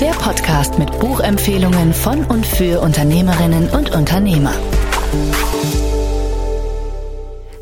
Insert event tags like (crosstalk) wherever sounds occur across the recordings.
Der Podcast mit Buchempfehlungen von und für Unternehmerinnen und Unternehmer.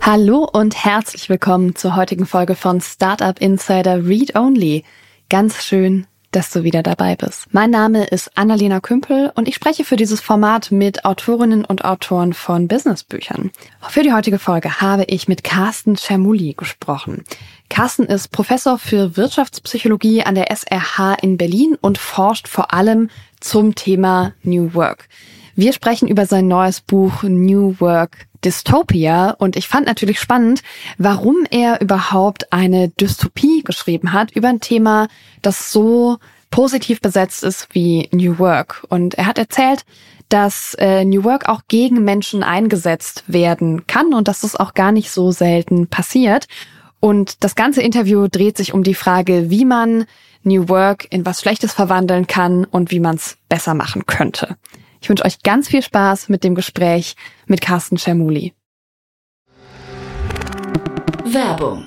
Hallo und herzlich willkommen zur heutigen Folge von Startup Insider Read Only. Ganz schön, dass du wieder dabei bist. Mein Name ist Annalena Kümpel und ich spreche für dieses Format mit Autorinnen und Autoren von Businessbüchern. Für die heutige Folge habe ich mit Carsten Cermulli gesprochen. Carsten ist Professor für Wirtschaftspsychologie an der SRH in Berlin und forscht vor allem zum Thema New Work. Wir sprechen über sein neues Buch New Work Dystopia und ich fand natürlich spannend, warum er überhaupt eine Dystopie geschrieben hat über ein Thema, das so positiv besetzt ist wie New Work. Und er hat erzählt, dass äh, New Work auch gegen Menschen eingesetzt werden kann und dass das auch gar nicht so selten passiert. Und das ganze Interview dreht sich um die Frage, wie man New Work in was Schlechtes verwandeln kann und wie man es besser machen könnte. Ich wünsche euch ganz viel Spaß mit dem Gespräch mit Carsten Schermuli. Werbung.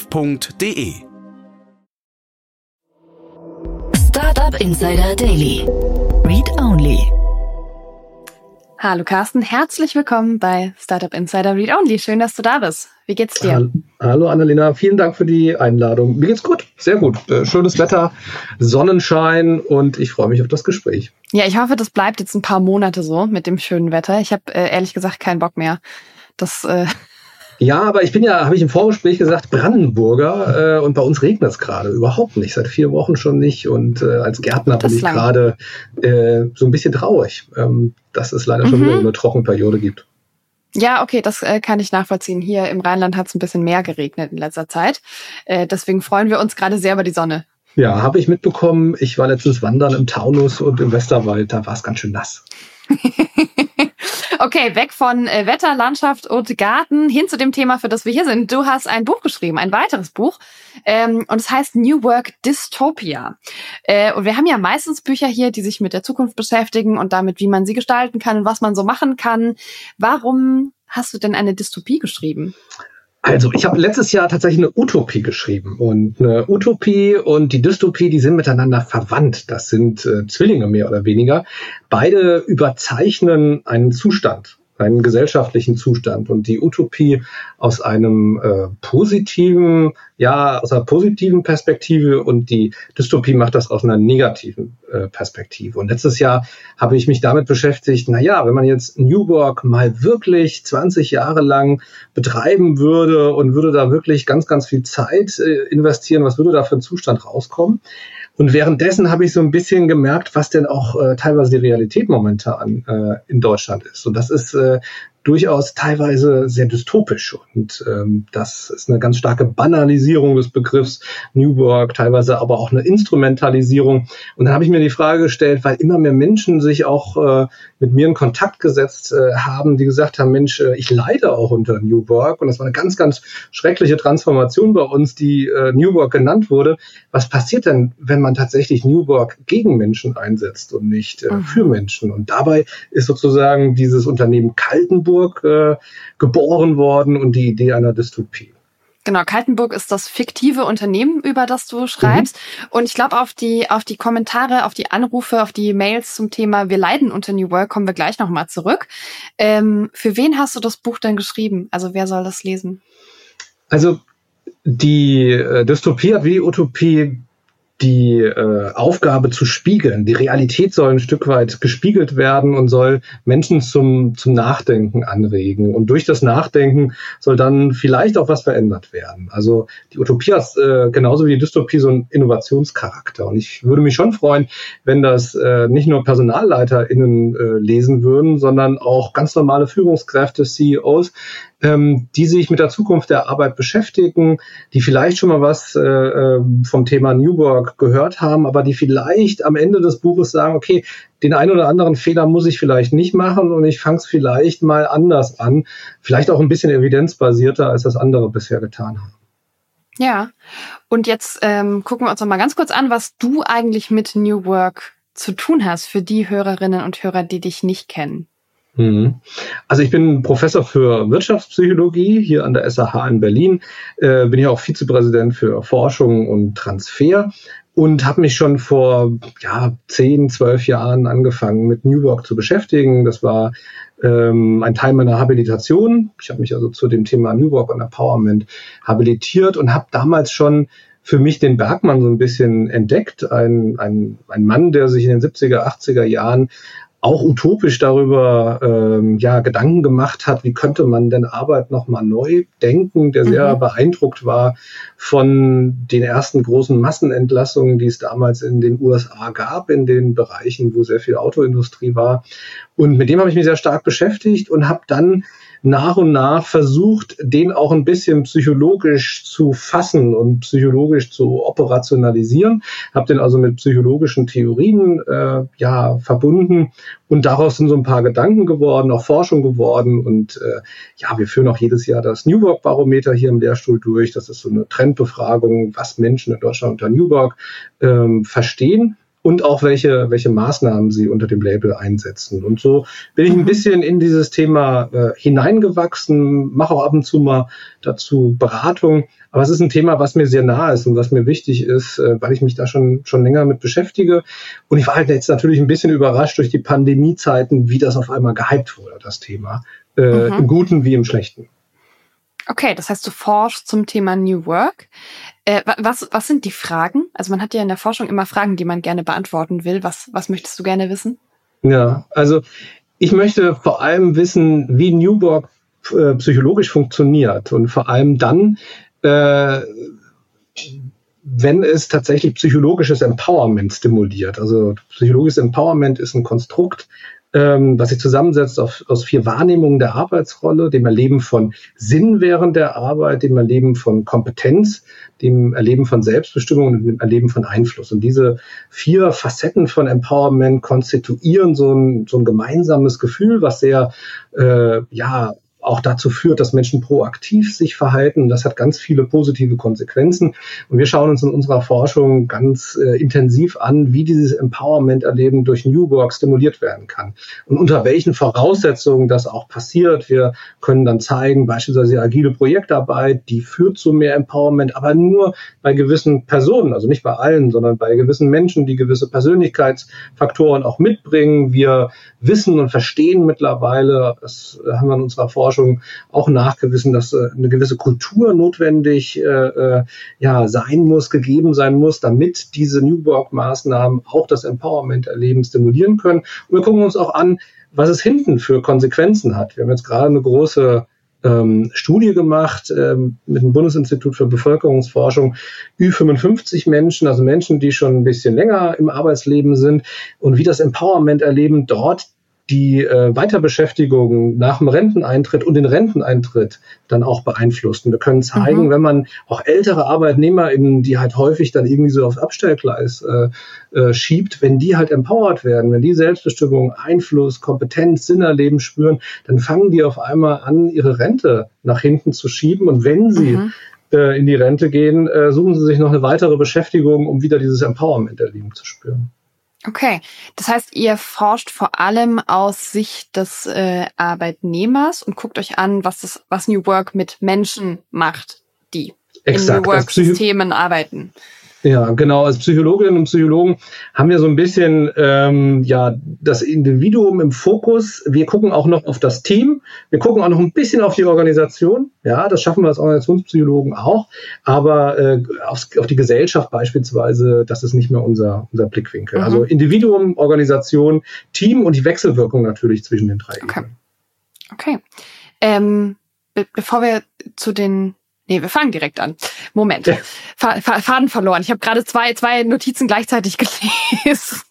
www.startup.de. Startup Insider Daily. Read Only. Hallo Carsten, herzlich willkommen bei Startup Insider Read Only. Schön, dass du da bist. Wie geht's dir? Hallo Annalena, vielen Dank für die Einladung. Mir geht's gut, sehr gut. Äh, schönes Wetter, Sonnenschein und ich freue mich auf das Gespräch. Ja, ich hoffe, das bleibt jetzt ein paar Monate so mit dem schönen Wetter. Ich habe äh, ehrlich gesagt keinen Bock mehr. Das äh, ja, aber ich bin ja, habe ich im Vorgespräch gesagt, Brandenburger äh, und bei uns regnet es gerade überhaupt nicht, seit vier Wochen schon nicht. Und äh, als Gärtner bin ich gerade äh, so ein bisschen traurig, ähm, dass es leider mhm. schon wieder eine Trockenperiode gibt. Ja, okay, das äh, kann ich nachvollziehen. Hier im Rheinland hat es ein bisschen mehr geregnet in letzter Zeit. Äh, deswegen freuen wir uns gerade sehr über die Sonne. Ja, habe ich mitbekommen. Ich war letztens wandern im Taunus und im Westerwald, da war es ganz schön nass. (laughs) okay, weg von äh, Wetter, Landschaft und Garten hin zu dem Thema, für das wir hier sind. Du hast ein Buch geschrieben, ein weiteres Buch, ähm, und es heißt New Work Dystopia. Äh, und wir haben ja meistens Bücher hier, die sich mit der Zukunft beschäftigen und damit, wie man sie gestalten kann und was man so machen kann. Warum hast du denn eine Dystopie geschrieben? Also, ich habe letztes Jahr tatsächlich eine Utopie geschrieben. Und eine Utopie und die Dystopie, die sind miteinander verwandt. Das sind äh, Zwillinge mehr oder weniger. Beide überzeichnen einen Zustand einen gesellschaftlichen Zustand und die Utopie aus einem äh, positiven, ja, aus einer positiven Perspektive und die Dystopie macht das aus einer negativen äh, Perspektive. Und letztes Jahr habe ich mich damit beschäftigt, na ja, wenn man jetzt New Work mal wirklich 20 Jahre lang betreiben würde und würde da wirklich ganz, ganz viel Zeit äh, investieren, was würde da für ein Zustand rauskommen? Und währenddessen habe ich so ein bisschen gemerkt, was denn auch äh, teilweise die Realität momentan äh, in Deutschland ist. Und das ist äh, durchaus teilweise sehr dystopisch. Und ähm, das ist eine ganz starke Banalisierung des Begriffs New Work, teilweise aber auch eine Instrumentalisierung. Und dann habe ich mir die Frage gestellt, weil immer mehr Menschen sich auch äh, mit mir in Kontakt gesetzt äh, haben, die gesagt haben, Mensch, äh, ich leide auch unter New Work. Und das war eine ganz, ganz schreckliche Transformation bei uns, die äh, New Work genannt wurde. Was passiert denn, wenn man tatsächlich New Work gegen Menschen einsetzt und nicht äh, mhm. für Menschen? Und dabei ist sozusagen dieses Unternehmen Kaltenburg Kaltenburg äh, geboren worden und die Idee einer Dystopie. Genau, Kaltenburg ist das fiktive Unternehmen, über das du schreibst. Mhm. Und ich glaube, auf die, auf die Kommentare, auf die Anrufe, auf die Mails zum Thema Wir leiden unter New Work kommen wir gleich nochmal zurück. Ähm, für wen hast du das Buch denn geschrieben? Also wer soll das lesen? Also die äh, Dystopie hat wie die Utopie die äh, Aufgabe zu spiegeln. Die Realität soll ein Stück weit gespiegelt werden und soll Menschen zum, zum Nachdenken anregen. Und durch das Nachdenken soll dann vielleicht auch was verändert werden. Also die Utopie hat äh, genauso wie die Dystopie so einen Innovationscharakter. Und ich würde mich schon freuen, wenn das äh, nicht nur PersonalleiterInnen äh, lesen würden, sondern auch ganz normale Führungskräfte, CEOs, ähm, die sich mit der Zukunft der Arbeit beschäftigen, die vielleicht schon mal was äh, ähm, vom Thema New Work gehört haben, aber die vielleicht am Ende des Buches sagen, okay, den einen oder anderen Fehler muss ich vielleicht nicht machen und ich fange es vielleicht mal anders an, vielleicht auch ein bisschen evidenzbasierter, als das andere bisher getan haben. Ja, und jetzt ähm, gucken wir uns noch mal ganz kurz an, was du eigentlich mit New Work zu tun hast für die Hörerinnen und Hörer, die dich nicht kennen. Mhm. Also ich bin Professor für Wirtschaftspsychologie hier an der SAH in Berlin, äh, bin hier auch Vizepräsident für Forschung und Transfer und habe mich schon vor ja, zehn, zwölf Jahren angefangen mit New Work zu beschäftigen. Das war ähm, ein Teil meiner Habilitation. Ich habe mich also zu dem Thema New Work und Empowerment habilitiert und habe damals schon für mich den Bergmann so ein bisschen entdeckt. Ein, ein, ein Mann, der sich in den 70er, 80er Jahren auch utopisch darüber ähm, ja Gedanken gemacht hat, wie könnte man denn Arbeit nochmal neu denken, der sehr mhm. beeindruckt war von den ersten großen Massenentlassungen, die es damals in den USA gab, in den Bereichen, wo sehr viel Autoindustrie war. Und mit dem habe ich mich sehr stark beschäftigt und habe dann nach und nach versucht, den auch ein bisschen psychologisch zu fassen und psychologisch zu operationalisieren. Habe den also mit psychologischen Theorien äh, ja verbunden und daraus sind so ein paar Gedanken geworden, auch Forschung geworden und äh, ja, wir führen auch jedes Jahr das New Work Barometer hier im Lehrstuhl durch. Das ist so eine Trendbefragung, was Menschen in Deutschland unter New Work ähm, verstehen und auch welche, welche Maßnahmen sie unter dem Label einsetzen. Und so bin ich ein mhm. bisschen in dieses Thema äh, hineingewachsen, mache auch ab und zu mal dazu Beratung. Aber es ist ein Thema, was mir sehr nahe ist und was mir wichtig ist, äh, weil ich mich da schon, schon länger mit beschäftige. Und ich war halt jetzt natürlich ein bisschen überrascht durch die Pandemiezeiten, wie das auf einmal gehypt wurde, das Thema. Äh, mhm. Im Guten wie im Schlechten. Okay, das heißt, du forschst zum Thema New Work. Äh, was, was sind die Fragen? Also man hat ja in der Forschung immer Fragen, die man gerne beantworten will. Was, was möchtest du gerne wissen? Ja, also ich möchte vor allem wissen, wie New Work äh, psychologisch funktioniert und vor allem dann, äh, wenn es tatsächlich psychologisches Empowerment stimuliert. Also psychologisches Empowerment ist ein Konstrukt, ähm, was sich zusammensetzt auf, aus vier Wahrnehmungen der Arbeitsrolle, dem Erleben von Sinn während der Arbeit, dem Erleben von Kompetenz, dem Erleben von Selbstbestimmung und dem Erleben von Einfluss. Und diese vier Facetten von Empowerment konstituieren so ein, so ein gemeinsames Gefühl, was sehr äh, ja auch dazu führt, dass Menschen proaktiv sich verhalten. Das hat ganz viele positive Konsequenzen. Und wir schauen uns in unserer Forschung ganz äh, intensiv an, wie dieses Empowerment-Erleben durch New Work stimuliert werden kann und unter welchen Voraussetzungen das auch passiert. Wir können dann zeigen, beispielsweise agile Projektarbeit, die führt zu mehr Empowerment, aber nur bei gewissen Personen, also nicht bei allen, sondern bei gewissen Menschen, die gewisse Persönlichkeitsfaktoren auch mitbringen. Wir wissen und verstehen mittlerweile, das haben wir in unserer Forschung Forschung auch nachgewiesen, dass äh, eine gewisse Kultur notwendig äh, äh, ja, sein muss, gegeben sein muss, damit diese New Work-Maßnahmen auch das Empowerment-Erleben stimulieren können. Und wir gucken uns auch an, was es hinten für Konsequenzen hat. Wir haben jetzt gerade eine große ähm, Studie gemacht ähm, mit dem Bundesinstitut für Bevölkerungsforschung, Ü55 Menschen, also Menschen, die schon ein bisschen länger im Arbeitsleben sind und wie das Empowerment-Erleben dort die äh, Weiterbeschäftigung nach dem Renteneintritt und den Renteneintritt dann auch beeinflusst. Und wir können zeigen, mhm. wenn man auch ältere ArbeitnehmerInnen, die halt häufig dann irgendwie so aufs Abstellgleis äh, äh, schiebt, wenn die halt empowered werden, wenn die Selbstbestimmung, Einfluss, Kompetenz, Sinn erleben spüren, dann fangen die auf einmal an, ihre Rente nach hinten zu schieben. Und wenn sie mhm äh, in die Rente gehen, äh, suchen sie sich noch eine weitere Beschäftigung, um wieder dieses Empowerment erleben zu spüren. Okay, das heißt, ihr forscht vor allem aus Sicht des äh, Arbeitnehmers und guckt euch an, was das, was New Work mit Menschen macht, die Exakt. in New Work-Systemen arbeiten. Ja, genau. Als Psychologinnen und Psychologen haben wir so ein bisschen ähm, ja das Individuum im Fokus. Wir gucken auch noch auf das Team. Wir gucken auch noch ein bisschen auf die Organisation. Ja, das schaffen wir als Organisationspsychologen auch. Aber äh, auf, auf die Gesellschaft beispielsweise, das ist nicht mehr unser unser Blickwinkel. Mhm. Also Individuum, Organisation, Team und die Wechselwirkung natürlich zwischen den drei. Okay. Okay. Ähm, be bevor wir zu den Nee, wir fangen direkt an. Moment. Ja. Faden verloren. Ich habe gerade zwei, zwei Notizen gleichzeitig (laughs) gelesen.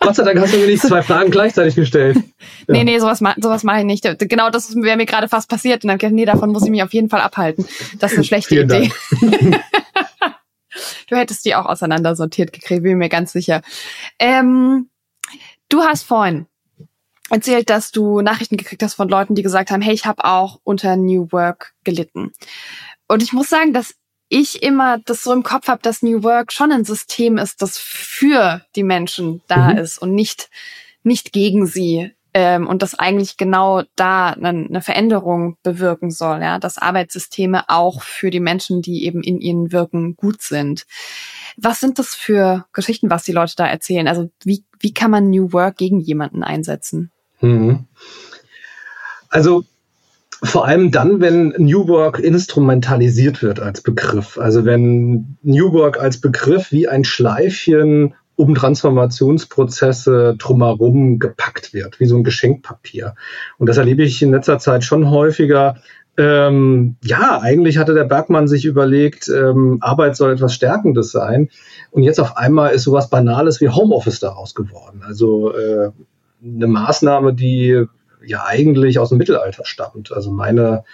Gott sei Dank hast du mir nicht zwei Fragen gleichzeitig gestellt. (laughs) Ja. Nee, nee, sowas, sowas mache ich nicht. Genau das wäre mir gerade fast passiert. Und dann nee, davon muss ich mich auf jeden Fall abhalten. Das ist eine (laughs) schlechte Vielen Idee. du hättest die auch auseinandersortiert gekriegt, bin mir ganz sicher. Ähm, du hast vorhin erzählt, dass du Nachrichten gekriegt hast von Leuten, die gesagt haben, hey, ich habe auch unter New Work gelitten. Und ich muss sagen, dass ich immer das so im Kopf habe, dass New Work schon ein System ist, das für die Menschen da mhm. ist und nicht, nicht gegen sie. Ähm, und das eigentlich genau da eine, eine Veränderung bewirken soll, ja, dass Arbeitssysteme auch für die Menschen, die eben in ihnen wirken, gut sind. Was sind das für Geschichten, was die Leute da erzählen? Also wie, wie kann man New Work gegen jemanden einsetzen? Mhm. Also vor allem dann, wenn New Work instrumentalisiert wird als Begriff. Also wenn New Work als Begriff wie ein Schleifchen um Transformationsprozesse drumherum gepackt wird, wie so ein Geschenkpapier. Und das erlebe ich in letzter Zeit schon häufiger. Ähm, ja, eigentlich hatte der Bergmann sich überlegt, ähm, Arbeit soll etwas Stärkendes sein. Und jetzt auf einmal ist sowas Banales wie Homeoffice daraus geworden. Also äh, eine Maßnahme, die ja eigentlich aus dem Mittelalter stammt. Also meine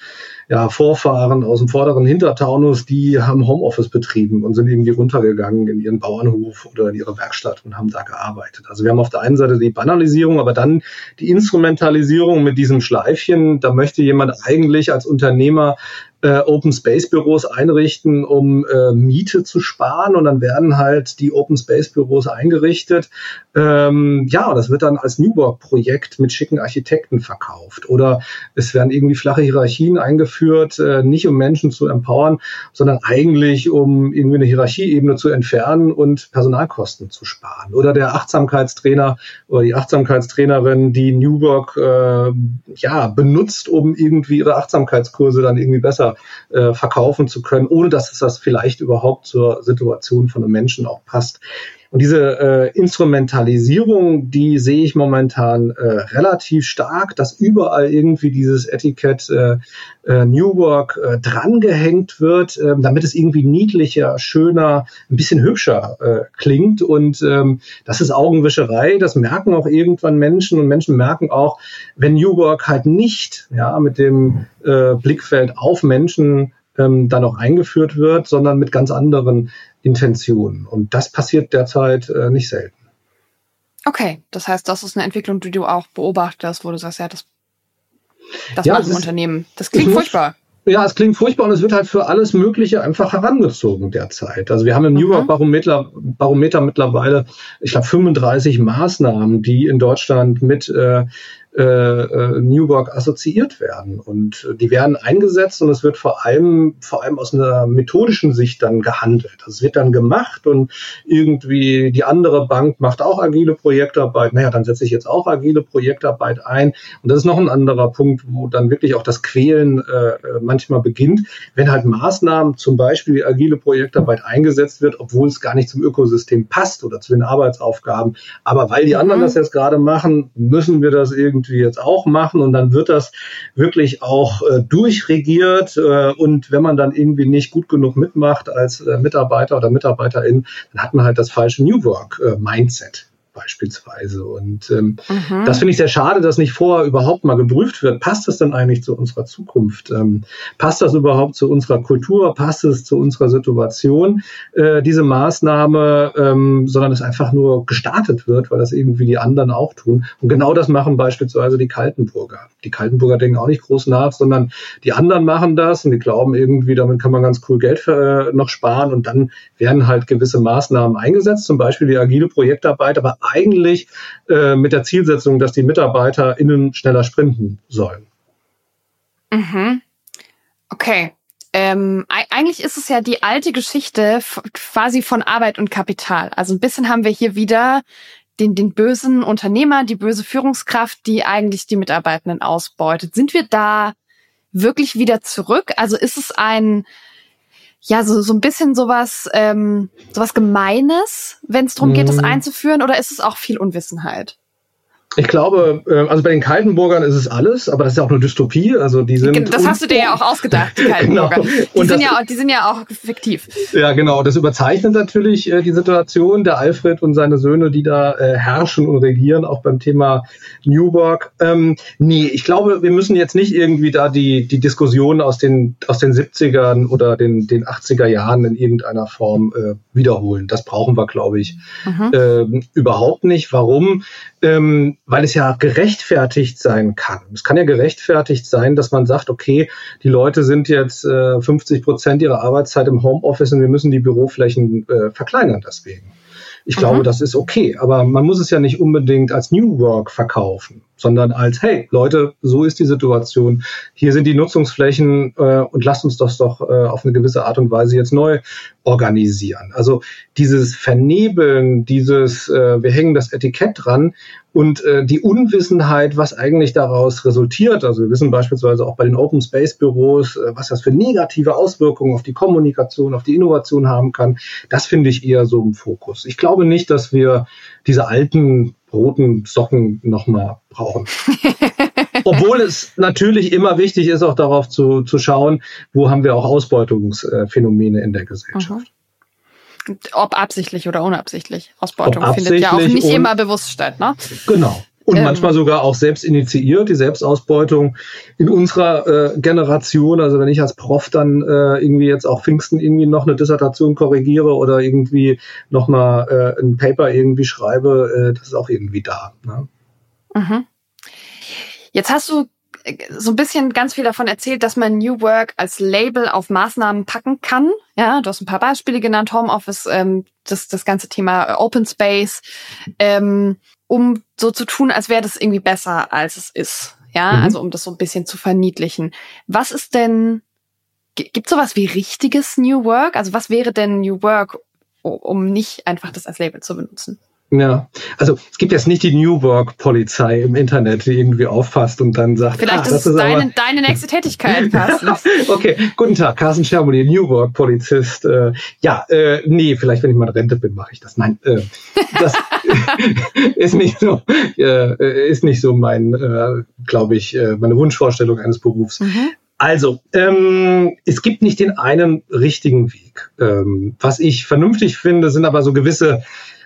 ja, Vorfahren aus dem vorderen Hintertaunus, die haben Homeoffice betrieben und sind irgendwie runtergegangen in ihren Bauernhof oder in ihre Werkstatt und haben da gearbeitet. Also wir haben auf der einen Seite die Banalisierung, aber dann die Instrumentalisierung mit diesem Schleifchen. Da möchte jemand eigentlich als Unternehmer äh, Open Space Büros einrichten, um äh, Miete zu sparen und dann werden halt die Open Space Büros eingerichtet. Ähm, ja, das wird dann als New Work Projekt mit schicken Architekten verkauft oder es werden irgendwie flache Hierarchien eingeführt, äh, nicht um Menschen zu empowern, sondern eigentlich um irgendwie eine Hierarchieebene zu entfernen und Personalkosten zu sparen. Oder der Achtsamkeitstrainer oder die Achtsamkeitstrainerin, die New Work äh, ja benutzt, um irgendwie ihre Achtsamkeitskurse dann irgendwie besser äh, verkaufen zu können, ohne dass es das vielleicht überhaupt zur Situation von einem Menschen auch passt. Und diese äh, Instrumentalisierung, die sehe ich momentan äh, relativ stark, dass überall irgendwie dieses Etikett äh, äh, New Work äh, drangehängt wird, äh, damit es irgendwie niedlicher, schöner, ein bisschen hübscher äh, klingt. Und ähm, das ist Augenwischerei, das merken auch irgendwann Menschen und Menschen merken auch, wenn New Work halt nicht ja, mit dem äh, Blickfeld auf Menschen ähm, dann auch eingeführt wird, sondern mit ganz anderen Intentionen. Und das passiert derzeit äh, nicht selten. Okay, das heißt, das ist eine Entwicklung, die du auch beobachtest, wo du sagst, ja, das, das ja, machen Unternehmen. Das klingt furchtbar. Ja, es klingt furchtbar und es wird halt für alles Mögliche einfach herangezogen derzeit. Also wir haben im New York mhm. Barometer, Barometer mittlerweile, ich glaube, 35 Maßnahmen, die in Deutschland mit äh, äh, äh, New Work assoziiert werden. Und die werden eingesetzt und es wird vor allem, vor allem aus einer methodischen Sicht dann gehandelt. Das wird dann gemacht und irgendwie die andere Bank macht auch agile Projektarbeit. Naja, dann setze ich jetzt auch agile Projektarbeit ein. Und das ist noch ein anderer Punkt, wo dann wirklich auch das Quälen äh, manchmal beginnt, wenn halt Maßnahmen, zum Beispiel agile Projektarbeit eingesetzt wird, obwohl es gar nicht zum Ökosystem passt oder zu den Arbeitsaufgaben. Aber weil die anderen mhm. das jetzt gerade machen, müssen wir das irgendwie irgendwie jetzt auch machen. Und dann wird das wirklich auch äh, durchregiert. Äh, und wenn man dann irgendwie nicht gut genug mitmacht als äh, Mitarbeiter oder Mitarbeiterin, dann hat man halt das falsche New Work äh, Mindset beispielsweise. Und ähm, mhm. das finde ich sehr schade, dass nicht vorher überhaupt mal geprüft wird. Passt das denn eigentlich zu unserer Zukunft? Ähm, passt das überhaupt zu unserer Kultur? Passt es zu unserer Situation, äh, diese Maßnahme, ähm, sondern es einfach nur gestartet wird, weil das irgendwie die anderen auch tun. Und genau das machen beispielsweise die Kaltenburger. Die Kaltenburger denken auch nicht groß nach, sondern die anderen machen das und die glauben irgendwie, damit kann man ganz cool Geld für, äh, noch sparen und dann werden halt gewisse Maßnahmen eingesetzt, zum Beispiel die agile Projektarbeit, aber eigentlich äh, mit der Zielsetzung, dass die MitarbeiterInnen schneller sprinten sollen. Mhm. Okay. ähm, eigentlich ist es ja die alte Geschichte quasi von Arbeit und Kapital. Also ein bisschen haben wir hier wieder den, den bösen Unternehmer, die böse Führungskraft, die eigentlich die Mitarbeitenden ausbeutet. Sind wir da wirklich wieder zurück? Also ist es ein, ja, so, so ein bisschen sowas, ähm, sowas Gemeines, wenn es darum geht, das mhm. einzuführen, oder ist es auch viel Unwissenheit? Ich glaube, äh, also bei den Kaltenburgern ist es alles, aber das ist ja auch eine Dystopie. Also die sind das hast du dir ja auch ausgedacht, die (laughs) Kaltenburger. genau. die, sind ja, die sind ja auch fiktiv. Ja, genau. Das überzeichnet natürlich äh, die Situation der Alfred und seine Söhne, die da äh, herrschen und regieren, auch beim Thema New Work. Ähm, nee, ich glaube, wir müssen jetzt nicht irgendwie da die, die Diskussion aus den, aus den 70ern oder den, den 80er Jahren in irgendeiner Form äh, wiederholen. Das brauchen wir, glaube ich, mhm. äh, überhaupt nicht. Warum? Ähm, weil es ja gerechtfertigt sein kann. Es kann ja gerechtfertigt sein, dass man sagt, okay, die Leute sind jetzt äh, 50 Prozent ihrer Arbeitszeit im Homeoffice und wir müssen die Büroflächen äh, verkleinern deswegen. Ich mhm. glaube, das ist okay, aber man muss es ja nicht unbedingt als New Work verkaufen, sondern als, hey, Leute, so ist die Situation, hier sind die Nutzungsflächen äh, und lasst uns das doch äh, auf eine gewisse Art und Weise jetzt neu organisieren. Also dieses Vernebeln, dieses, äh, wir hängen das Etikett dran und äh, die Unwissenheit, was eigentlich daraus resultiert. Also wir wissen beispielsweise auch bei den Open Space Büros, äh, was das für negative Auswirkungen auf die Kommunikation, auf die Innovation haben kann. Das finde ich eher so im Fokus. Ich glaube nicht, dass wir diese alten roten Socken nochmal brauchen. (laughs) Obwohl es natürlich immer wichtig ist, auch darauf zu, zu schauen, wo haben wir auch Ausbeutungsphänomene in der Gesellschaft. Mhm. Ob absichtlich oder unabsichtlich. Ausbeutung findet ja auch nicht immer bewusst statt, ne? Genau. Und ähm, manchmal sogar auch selbst initiiert, die Selbstausbeutung in unserer äh, Generation. Also wenn ich als Prof dann äh, irgendwie jetzt auch Pfingsten irgendwie noch eine Dissertation korrigiere oder irgendwie nochmal äh, ein Paper irgendwie schreibe, äh, das ist auch irgendwie da. Ne? Mhm. Jetzt hast du so ein bisschen ganz viel davon erzählt, dass man New Work als Label auf Maßnahmen packen kann. Ja, du hast ein paar Beispiele genannt, Homeoffice, ähm, das, das ganze Thema Open Space, ähm, um so zu tun, als wäre das irgendwie besser, als es ist. Ja, mhm. also um das so ein bisschen zu verniedlichen. Was ist denn, gibt sowas wie richtiges New Work? Also was wäre denn New Work, um nicht einfach das als Label zu benutzen? Ja, also es gibt jetzt nicht die New Work Polizei im Internet, die irgendwie auffasst und dann sagt, vielleicht ah, ist es deine, aber deine nächste Tätigkeit, (laughs) Carsten. (laughs) okay, guten Tag, Carsten Schermoli, New Work Polizist. Äh, ja, äh, nee, vielleicht wenn ich mal in Rente bin, mache ich das. Nein, äh, das (laughs) ist nicht so, äh, ist nicht so mein, äh, glaube ich, äh, meine Wunschvorstellung eines Berufs. Mhm. Also, ähm, es gibt nicht den einen richtigen Weg. Ähm, was ich vernünftig finde, sind aber so gewisse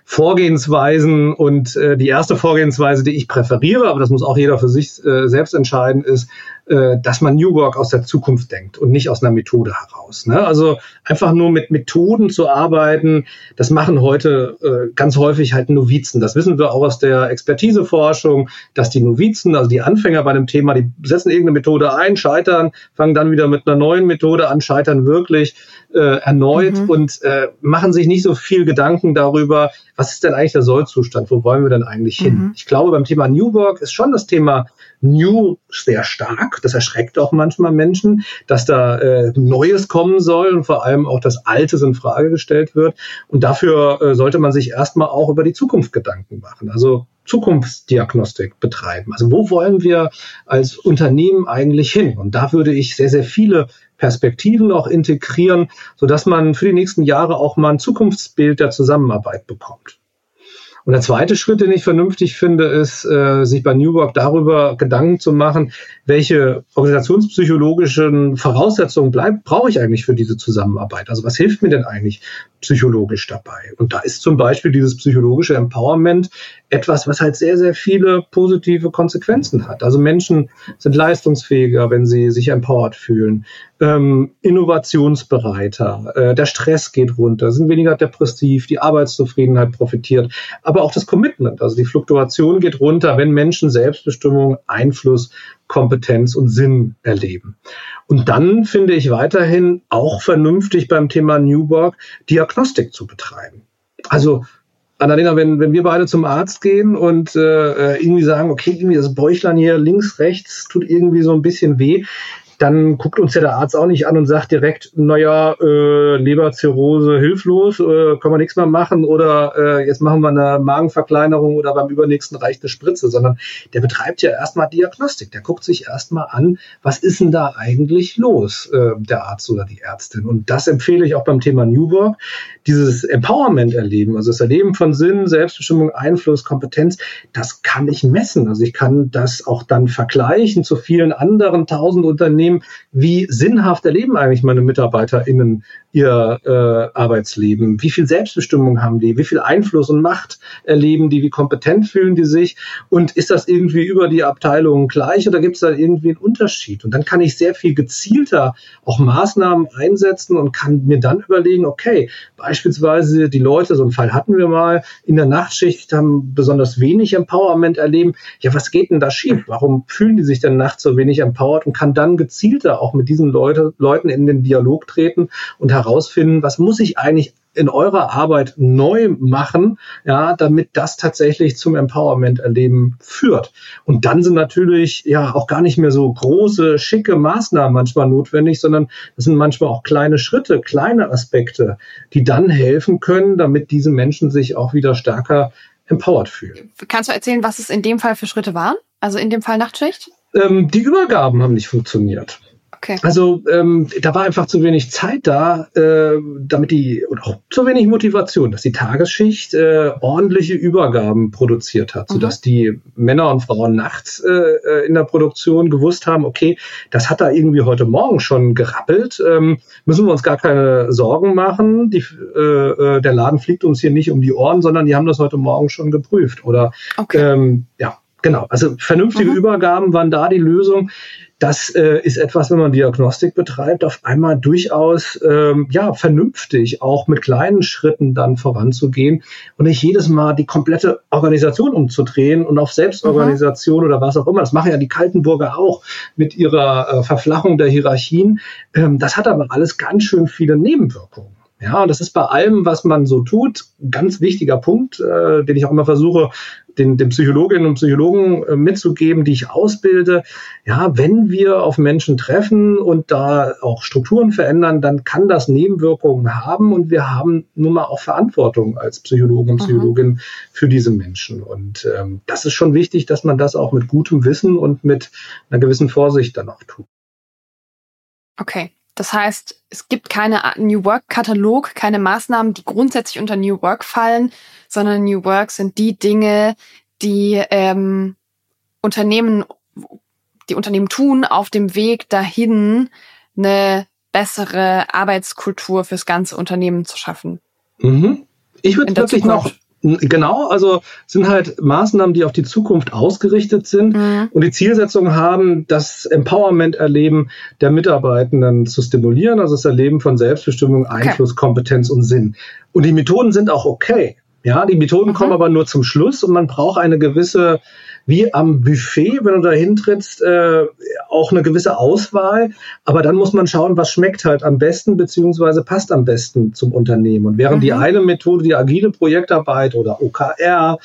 Vorgehensweisen und äh, die erste Vorgehensweise, die ich präferiere, aber das muss auch jeder für sich äh, selbst entscheiden, ist, äh, dass man New Work aus der Zukunft denkt und nicht aus einer Methode heraus. Ne? Also einfach nur mit Methoden zu arbeiten, das machen heute äh, ganz häufig halt Novizen. Das wissen wir auch aus der Expertiseforschung, dass die Novizen, also die Anfänger bei dem Thema, die setzen irgendeine Methode ein, scheitern, fangen dann wieder mit einer neuen Methode an, scheitern wirklich äh, erneut mhm. und äh, machen sich nicht so viel Gedanken darüber, was ist denn eigentlich der Sollzustand, wo wollen wir denn eigentlich hin? Mhm. Ich glaube, beim Thema New Work ist schon das Thema New sehr stark. Das erschreckt auch manchmal Menschen, dass da äh, Neues kommen soll und vor allem auch das Altes in Frage gestellt wird. Und dafür äh, sollte man sich erstmal auch über die Zukunft Gedanken machen. Also Zukunftsdiagnostik betreiben. Also wo wollen wir als Unternehmen eigentlich hin? Und da würde ich sehr, sehr viele Perspektiven auch integrieren, sodass man für die nächsten Jahre auch mal ein Zukunftsbild der Zusammenarbeit bekommt. Und der zweite Schritt, den ich vernünftig finde, ist, äh, sich bei New Work darüber Gedanken zu machen, welche organisationspsychologischen Voraussetzungen bleibt, brauche ich eigentlich für diese Zusammenarbeit? Also was hilft mir denn eigentlich psychologisch dabei? Und da ist zum Beispiel dieses psychologische Empowerment etwas, was halt sehr, sehr viele positive Konsequenzen hat. Also Menschen sind leistungsfähiger, wenn sie sich empowered fühlen, ähm, innovationsbereiter, äh, der Stress geht runter, sind weniger depressiv, die Arbeitszufriedenheit profitiert, aber auch das Commitment, also die Fluktuation geht runter, wenn Menschen Selbstbestimmung, Einfluss, Kompetenz und Sinn erleben. Und dann finde ich weiterhin auch vernünftig beim Thema New Work Diagnostik zu betreiben. Also Annalena, wenn, wenn wir beide zum Arzt gehen und äh, irgendwie sagen, okay, irgendwie das Bäuchlein hier links, rechts tut irgendwie so ein bisschen weh, dann guckt uns ja der Arzt auch nicht an und sagt direkt, naja, äh, Leberzirrhose hilflos, äh, kann man nichts mehr machen oder äh, jetzt machen wir eine Magenverkleinerung oder beim übernächsten reicht eine Spritze, sondern der betreibt ja erstmal Diagnostik. Der guckt sich erstmal an, was ist denn da eigentlich los, äh, der Arzt oder die Ärztin. Und das empfehle ich auch beim Thema New Work. Dieses Empowerment erleben, also das Erleben von Sinn, Selbstbestimmung, Einfluss, Kompetenz, das kann ich messen. Also ich kann das auch dann vergleichen zu vielen anderen tausend Unternehmen. Wie sinnhaft erleben eigentlich meine MitarbeiterInnen ihr äh, Arbeitsleben? Wie viel Selbstbestimmung haben die? Wie viel Einfluss und Macht erleben die? Wie kompetent fühlen die sich? Und ist das irgendwie über die Abteilungen gleich oder gibt es da irgendwie einen Unterschied? Und dann kann ich sehr viel gezielter auch Maßnahmen einsetzen und kann mir dann überlegen, okay, beispielsweise die Leute, so einen Fall hatten wir mal, in der Nachtschicht haben besonders wenig Empowerment erleben. Ja, was geht denn da schief? Warum fühlen die sich denn nachts so wenig empowered und kann dann gezielter auch mit diesen Leute, Leuten in den Dialog treten und was muss ich eigentlich in eurer Arbeit neu machen, ja, damit das tatsächlich zum Empowerment-Erleben führt. Und dann sind natürlich ja auch gar nicht mehr so große, schicke Maßnahmen manchmal notwendig, sondern das sind manchmal auch kleine Schritte, kleine Aspekte, die dann helfen können, damit diese Menschen sich auch wieder stärker empowered fühlen. Kannst du erzählen, was es in dem Fall für Schritte waren? Also in dem Fall Nachtschicht? Ähm, die Übergaben haben nicht funktioniert. Okay. Also ähm, da war einfach zu wenig Zeit da, äh, damit die, und auch zu wenig Motivation, dass die Tagesschicht äh, ordentliche Übergaben produziert hat, mhm. sodass die Männer und Frauen nachts äh, äh, in der Produktion gewusst haben, okay, das hat da irgendwie heute Morgen schon gerappelt, ähm, müssen wir uns gar keine Sorgen machen, die, äh, äh, der Laden fliegt uns hier nicht um die Ohren, sondern die haben das heute Morgen schon geprüft. Oder okay. ähm, ja, Genau, also vernünftige mhm. Übergaben waren da die Lösung das äh, ist etwas, wenn man Diagnostik betreibt, auf einmal durchaus ähm, ja vernünftig, auch mit kleinen Schritten dann voranzugehen und nicht jedes Mal die komplette Organisation umzudrehen und auf Selbstorganisation mhm. oder was auch immer. Das machen ja die Kaltenburger auch mit ihrer äh, Verflachung der Hierarchien. Ähm, das hat aber alles ganz schön viele Nebenwirkungen. Ja, und das ist bei allem, was man so tut, ein ganz wichtiger Punkt, äh, den ich auch immer versuche, den, den Psychologinnen und Psychologen äh, mitzugeben, die ich ausbilde. Ja, wenn wir auf Menschen treffen und da auch Strukturen verändern, dann kann das Nebenwirkungen haben und wir haben nun mal auch Verantwortung als Psychologen und. Psychologin mhm. für diese Menschen. Und ähm, das ist schon wichtig, dass man das auch mit gutem Wissen und mit einer gewissen Vorsicht dann auch tut. Okay. Das heißt, es gibt keine New Work-Katalog, keine Maßnahmen, die grundsätzlich unter New Work fallen, sondern New Work sind die Dinge, die ähm, Unternehmen, die Unternehmen tun auf dem Weg dahin, eine bessere Arbeitskultur fürs ganze Unternehmen zu schaffen. Mhm. Ich würde wirklich noch Genau, also sind halt Maßnahmen, die auf die Zukunft ausgerichtet sind mhm. und die Zielsetzung haben, das Empowerment-Erleben der Mitarbeitenden zu stimulieren, also das Erleben von Selbstbestimmung, Einfluss, okay. Kompetenz und Sinn. Und die Methoden sind auch okay. Ja, die Methoden mhm. kommen aber nur zum Schluss und man braucht eine gewisse wie am Buffet, wenn du da hintrittst, äh, auch eine gewisse Auswahl. Aber dann muss man schauen, was schmeckt halt am besten, beziehungsweise passt am besten zum Unternehmen. Und während mhm. die eine Methode, die agile Projektarbeit oder OKR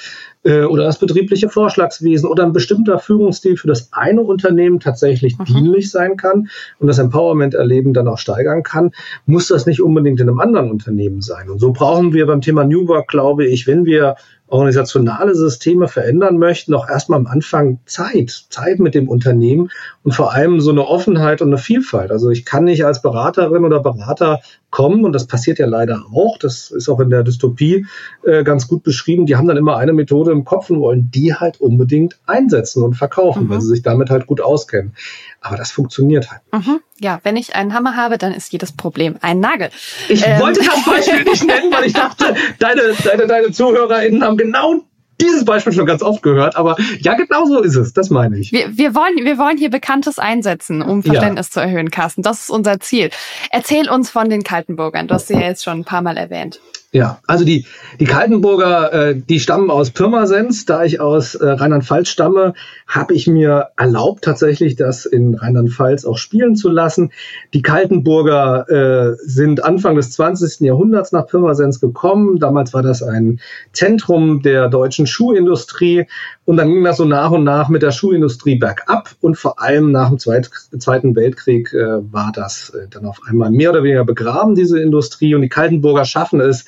äh, oder das betriebliche Vorschlagswesen oder ein bestimmter Führungsstil für das eine Unternehmen tatsächlich mhm. dienlich sein kann und das Empowerment-Erleben dann auch steigern kann, muss das nicht unbedingt in einem anderen Unternehmen sein. Und so brauchen wir beim Thema New Work, glaube ich, wenn wir organisationale Systeme verändern möchten, auch erstmal am Anfang Zeit, Zeit mit dem Unternehmen und vor allem so eine Offenheit und eine Vielfalt. Also ich kann nicht als Beraterin oder Berater kommen und das passiert ja leider auch. Das ist auch in der Dystopie äh, ganz gut beschrieben. Die haben dann immer eine Methode im Kopf und wollen die halt unbedingt einsetzen und verkaufen, mhm. weil sie sich damit halt gut auskennen. Aber das funktioniert halt. Mhm. Ja, wenn ich einen Hammer habe, dann ist jedes Problem ein Nagel. Ich ähm. wollte das Beispiel nicht nennen, weil ich dachte, deine, deine, deine ZuhörerInnen haben genau dieses Beispiel schon ganz oft gehört, aber ja, genau so ist es. Das meine ich. Wir, wir, wollen, wir wollen hier Bekanntes einsetzen, um Verständnis ja. zu erhöhen, Carsten. Das ist unser Ziel. Erzähl uns von den Kaltenburgern. Du hast sie ja jetzt schon ein paar Mal erwähnt. Ja, also die, die Kaltenburger, äh, die stammen aus Pirmasens. Da ich aus äh, Rheinland-Pfalz stamme, habe ich mir erlaubt, tatsächlich das in Rheinland-Pfalz auch spielen zu lassen. Die Kaltenburger äh, sind Anfang des 20. Jahrhunderts nach Pirmasens gekommen. Damals war das ein Zentrum der deutschen Schuhindustrie. Und dann ging das so nach und nach mit der Schuhindustrie bergab. Und vor allem nach dem Zweit Zweiten Weltkrieg äh, war das äh, dann auf einmal mehr oder weniger begraben, diese Industrie. Und die Kaltenburger schaffen es,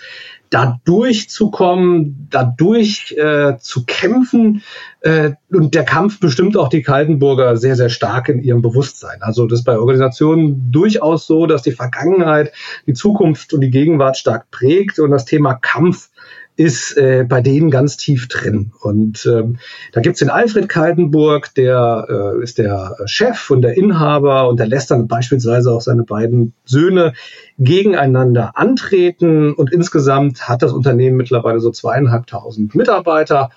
da durchzukommen, dadurch äh, zu kämpfen. Äh, und der Kampf bestimmt auch die Kaltenburger sehr, sehr stark in ihrem Bewusstsein. Also das ist bei Organisationen durchaus so, dass die Vergangenheit, die Zukunft und die Gegenwart stark prägt und das Thema Kampf ist äh, bei denen ganz tief drin. Und ähm, da gibt's den Alfred Kaltenburg, der äh, ist der Chef und der Inhaber und der lässt dann beispielsweise auch seine beiden Söhne gegeneinander antreten. Und insgesamt hat das Unternehmen mittlerweile so zweieinhalbtausend Mitarbeiter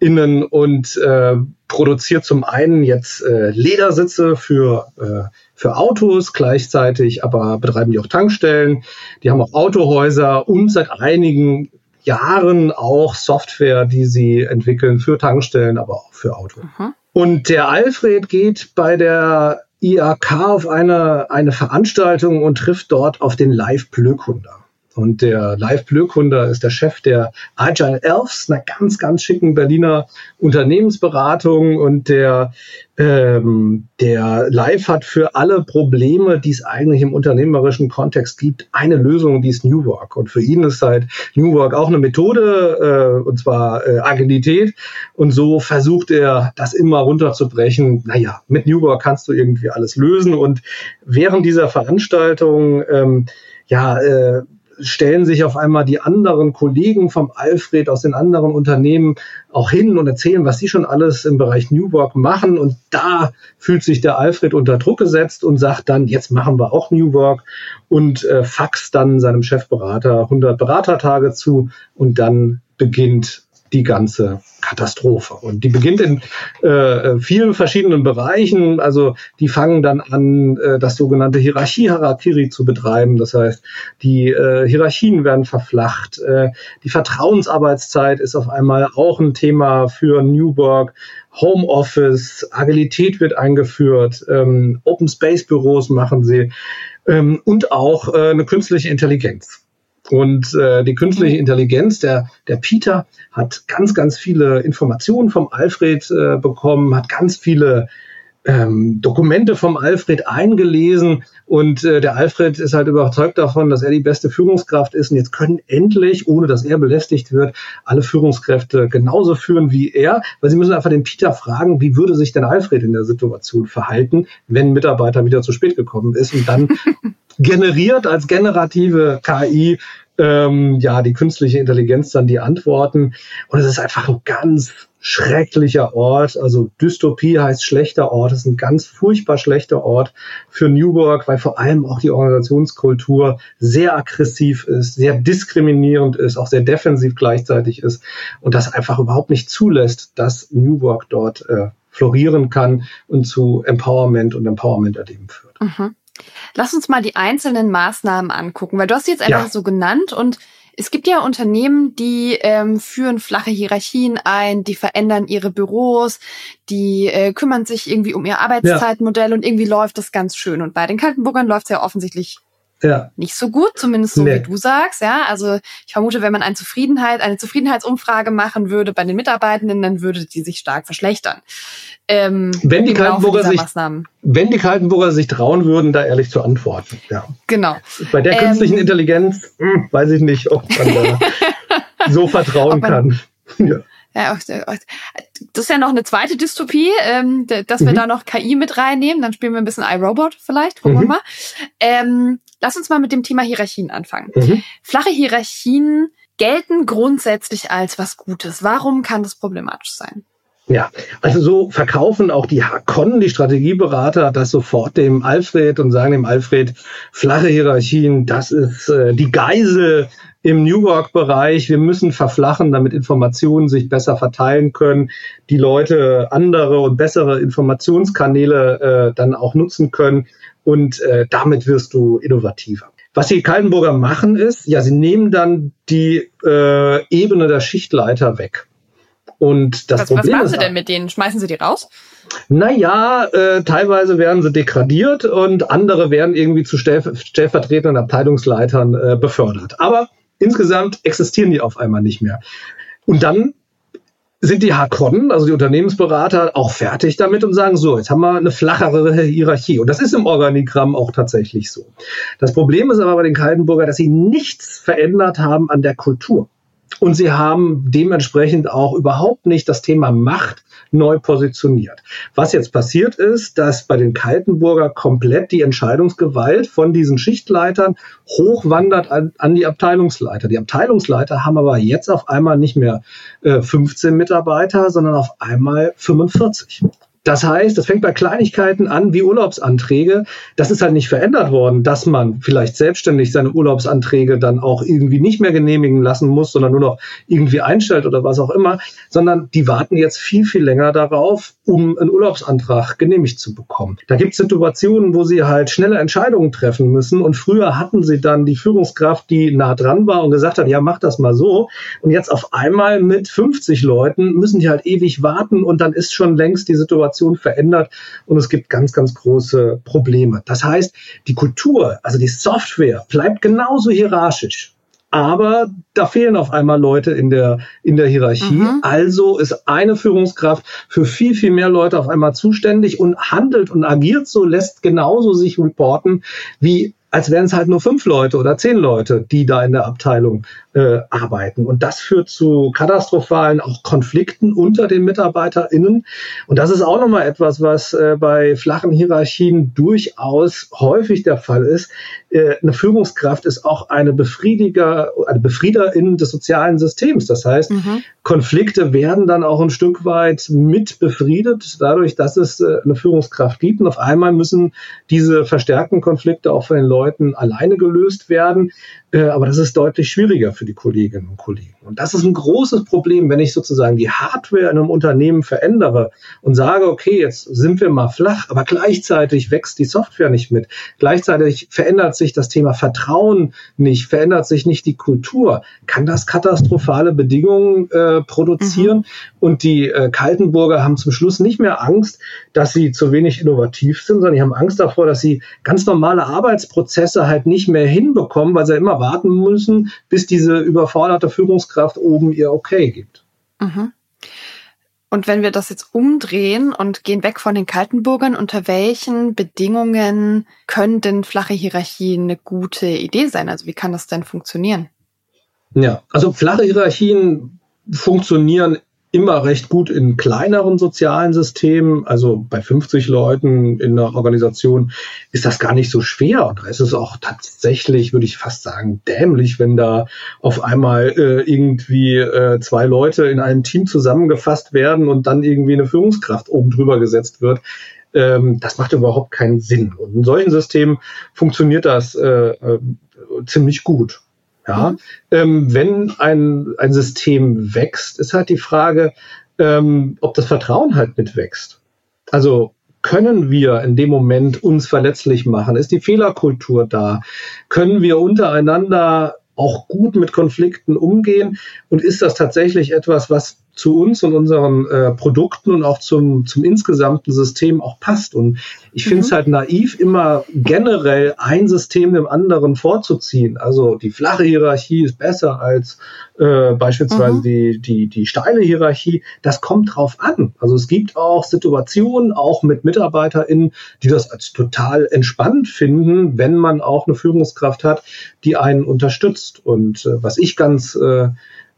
innen und äh, produziert zum einen jetzt äh, Ledersitze für, äh, für Autos gleichzeitig, aber betreiben die auch Tankstellen. Die haben auch Autohäuser und seit einigen Jahren auch Software, die sie entwickeln für Tankstellen, aber auch für Auto. Mhm. Und der Alfred geht bei der IAK auf eine, eine Veranstaltung und trifft dort auf den Live Blökunder. Und der Live Blökunder ist der Chef der Agile Elves, einer ganz, ganz schicken Berliner Unternehmensberatung. Und der, ähm, der Live hat für alle Probleme, die es eigentlich im unternehmerischen Kontext gibt, eine Lösung, die ist New Work. Und für ihn ist halt New Work auch eine Methode, äh, und zwar äh, Agilität. Und so versucht er, das immer runterzubrechen. Naja, mit New Work kannst du irgendwie alles lösen. Und während dieser Veranstaltung, ähm, ja, äh, stellen sich auf einmal die anderen Kollegen vom Alfred aus den anderen Unternehmen auch hin und erzählen, was sie schon alles im Bereich New Work machen. Und da fühlt sich der Alfred unter Druck gesetzt und sagt dann, jetzt machen wir auch New Work und äh, faxt dann seinem Chefberater 100 Beratertage zu und dann beginnt die ganze Katastrophe. Und die beginnt in äh, vielen verschiedenen Bereichen. Also die fangen dann an, äh, das sogenannte Hierarchie-Harakiri zu betreiben. Das heißt, die äh, Hierarchien werden verflacht. Äh, die Vertrauensarbeitszeit ist auf einmal auch ein Thema für New. Homeoffice, Agilität wird eingeführt, ähm, Open Space Büros machen sie ähm, und auch äh, eine künstliche Intelligenz. Und äh, die künstliche mhm. Intelligenz, der, der Peter hat ganz, ganz viele Informationen vom Alfred äh, bekommen, hat ganz viele ähm, Dokumente vom Alfred eingelesen. Und äh, der Alfred ist halt überzeugt davon, dass er die beste Führungskraft ist. Und jetzt können endlich, ohne dass er belästigt wird, alle Führungskräfte genauso führen wie er, weil sie müssen einfach den Peter fragen, wie würde sich denn Alfred in der Situation verhalten, wenn ein Mitarbeiter wieder zu spät gekommen ist? Und dann (laughs) generiert als generative KI ähm, ja die künstliche Intelligenz dann die Antworten. Und es ist einfach ein ganz schrecklicher Ort. Also Dystopie heißt schlechter Ort. Es ist ein ganz furchtbar schlechter Ort für New Work, weil vor allem auch die Organisationskultur sehr aggressiv ist, sehr diskriminierend ist, auch sehr defensiv gleichzeitig ist und das einfach überhaupt nicht zulässt, dass New Work dort äh, florieren kann und zu Empowerment und Empowerment erleben führt. Mhm. Lass uns mal die einzelnen Maßnahmen angucken, weil du hast sie jetzt einfach ja. so genannt und es gibt ja Unternehmen, die ähm, führen flache Hierarchien ein, die verändern ihre Büros, die äh, kümmern sich irgendwie um ihr Arbeitszeitmodell ja. und irgendwie läuft das ganz schön. Und bei den Kaltenburgern läuft es ja offensichtlich ja. nicht so gut, zumindest so nee. wie du sagst. Ja, also ich vermute, wenn man eine Zufriedenheit, eine Zufriedenheitsumfrage machen würde bei den Mitarbeitenden, dann würde die sich stark verschlechtern. Ähm, wenn die Kaltenburger sich, wenn die Kaltenburger sich trauen würden, da ehrlich zu antworten. Ja. Genau. Bei der künstlichen ähm, Intelligenz mh, hm, weiß ich nicht, ob man da (laughs) so vertrauen kann. ja. Ja, das ist ja noch eine zweite Dystopie, ähm, dass wir mhm. da noch KI mit reinnehmen. Dann spielen wir ein bisschen iRobot vielleicht. Gucken mhm. wir mal. Ähm, lass uns mal mit dem Thema Hierarchien anfangen. Mhm. Flache Hierarchien gelten grundsätzlich als was Gutes. Warum kann das problematisch sein? Ja, also so verkaufen auch die Hakon, die Strategieberater, das sofort dem Alfred und sagen dem Alfred, flache Hierarchien, das ist äh, die Geisel im New Work-Bereich. Wir müssen verflachen, damit Informationen sich besser verteilen können, die Leute andere und bessere Informationskanäle äh, dann auch nutzen können und äh, damit wirst du innovativer. Was die Kaltenburger machen ist, ja, sie nehmen dann die äh, Ebene der Schichtleiter weg. Und das was, Problem was machen Sie denn mit denen? Schmeißen Sie die raus? Naja, äh, teilweise werden sie degradiert und andere werden irgendwie zu stell stellvertretenden Abteilungsleitern äh, befördert. Aber insgesamt existieren die auf einmal nicht mehr. Und dann sind die Hakon, also die Unternehmensberater, auch fertig damit und sagen, so, jetzt haben wir eine flachere Hierarchie. Und das ist im Organigramm auch tatsächlich so. Das Problem ist aber bei den Kaltenburger, dass sie nichts verändert haben an der Kultur. Und sie haben dementsprechend auch überhaupt nicht das Thema Macht neu positioniert. Was jetzt passiert ist, dass bei den Kaltenburger komplett die Entscheidungsgewalt von diesen Schichtleitern hochwandert an, an die Abteilungsleiter. Die Abteilungsleiter haben aber jetzt auf einmal nicht mehr äh, 15 Mitarbeiter, sondern auf einmal 45. Das heißt, das fängt bei Kleinigkeiten an wie Urlaubsanträge. Das ist halt nicht verändert worden, dass man vielleicht selbstständig seine Urlaubsanträge dann auch irgendwie nicht mehr genehmigen lassen muss, sondern nur noch irgendwie einstellt oder was auch immer, sondern die warten jetzt viel, viel länger darauf, um einen Urlaubsantrag genehmigt zu bekommen. Da gibt es Situationen, wo sie halt schnelle Entscheidungen treffen müssen und früher hatten sie dann die Führungskraft, die nah dran war und gesagt hat, ja, mach das mal so. Und jetzt auf einmal mit 50 Leuten müssen die halt ewig warten und dann ist schon längst die Situation Situation verändert und es gibt ganz, ganz große Probleme. Das heißt, die Kultur, also die Software bleibt genauso hierarchisch. Aber da fehlen auf einmal Leute in der, in der Hierarchie. Mhm. Also ist eine Führungskraft für viel, viel mehr Leute auf einmal zuständig und handelt und agiert so, lässt genauso sich reporten wie als wären es halt nur fünf Leute oder zehn Leute, die da in der Abteilung äh, arbeiten. Und das führt zu katastrophalen auch Konflikten unter den MitarbeiterInnen. Und das ist auch nochmal etwas, was äh, bei flachen Hierarchien durchaus häufig der Fall ist. Äh, eine Führungskraft ist auch eine Befriediger, eine Befriederin des sozialen Systems. Das heißt, mhm. Konflikte werden dann auch ein Stück weit mit befriedet, dadurch, dass es äh, eine Führungskraft gibt. Und auf einmal müssen diese verstärkten Konflikte auch von den Leuten alleine gelöst werden. Äh, aber das ist deutlich schwieriger für die Kolleginnen und Kollegen. Und das ist ein großes Problem, wenn ich sozusagen die Hardware in einem Unternehmen verändere und sage, okay, jetzt sind wir mal flach, aber gleichzeitig wächst die Software nicht mit. Gleichzeitig verändert sich das Thema Vertrauen nicht, verändert sich nicht die Kultur. Kann das katastrophale Bedingungen äh, produzieren? Mhm. Und die äh, Kaltenburger haben zum Schluss nicht mehr Angst, dass sie zu wenig innovativ sind, sondern die haben Angst davor, dass sie ganz normale Arbeitsprozesse halt nicht mehr hinbekommen, weil sie immer warten müssen, bis diese überforderte Führungskraft oben ihr Okay gibt. Mhm. Und wenn wir das jetzt umdrehen und gehen weg von den Kaltenburgern, unter welchen Bedingungen können denn flache Hierarchien eine gute Idee sein? Also wie kann das denn funktionieren? Ja, also flache Hierarchien funktionieren immer recht gut in kleineren sozialen Systemen. Also bei 50 Leuten in einer Organisation ist das gar nicht so schwer. Und da ist es auch tatsächlich, würde ich fast sagen, dämlich, wenn da auf einmal äh, irgendwie äh, zwei Leute in einem Team zusammengefasst werden und dann irgendwie eine Führungskraft oben drüber gesetzt wird. Ähm, das macht überhaupt keinen Sinn. Und in solchen Systemen funktioniert das äh, äh, ziemlich gut. Ja, mhm. ähm, wenn ein, ein System wächst, ist halt die Frage, ähm, ob das Vertrauen halt mitwächst. Also können wir in dem Moment uns verletzlich machen? Ist die Fehlerkultur da? Können wir untereinander auch gut mit Konflikten umgehen? Und ist das tatsächlich etwas, was zu uns und unseren äh, Produkten und auch zum, zum insgesamten System auch passt. Und ich finde es mhm. halt naiv, immer generell ein System dem anderen vorzuziehen. Also die flache Hierarchie ist besser als äh, beispielsweise mhm. die, die, die steile Hierarchie. Das kommt drauf an. Also es gibt auch Situationen, auch mit MitarbeiterInnen, die das als total entspannt finden, wenn man auch eine Führungskraft hat, die einen unterstützt. Und äh, was ich ganz äh,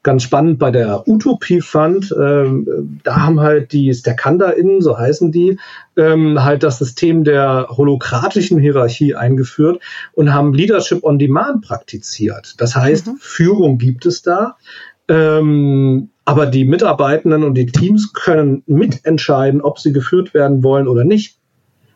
ganz spannend bei der Utopie fand, ähm, da haben halt die StackhanderInnen, so heißen die, ähm, halt das System der holokratischen Hierarchie eingeführt und haben Leadership on Demand praktiziert. Das heißt, mhm. Führung gibt es da, ähm, aber die Mitarbeitenden und die Teams können mitentscheiden, ob sie geführt werden wollen oder nicht.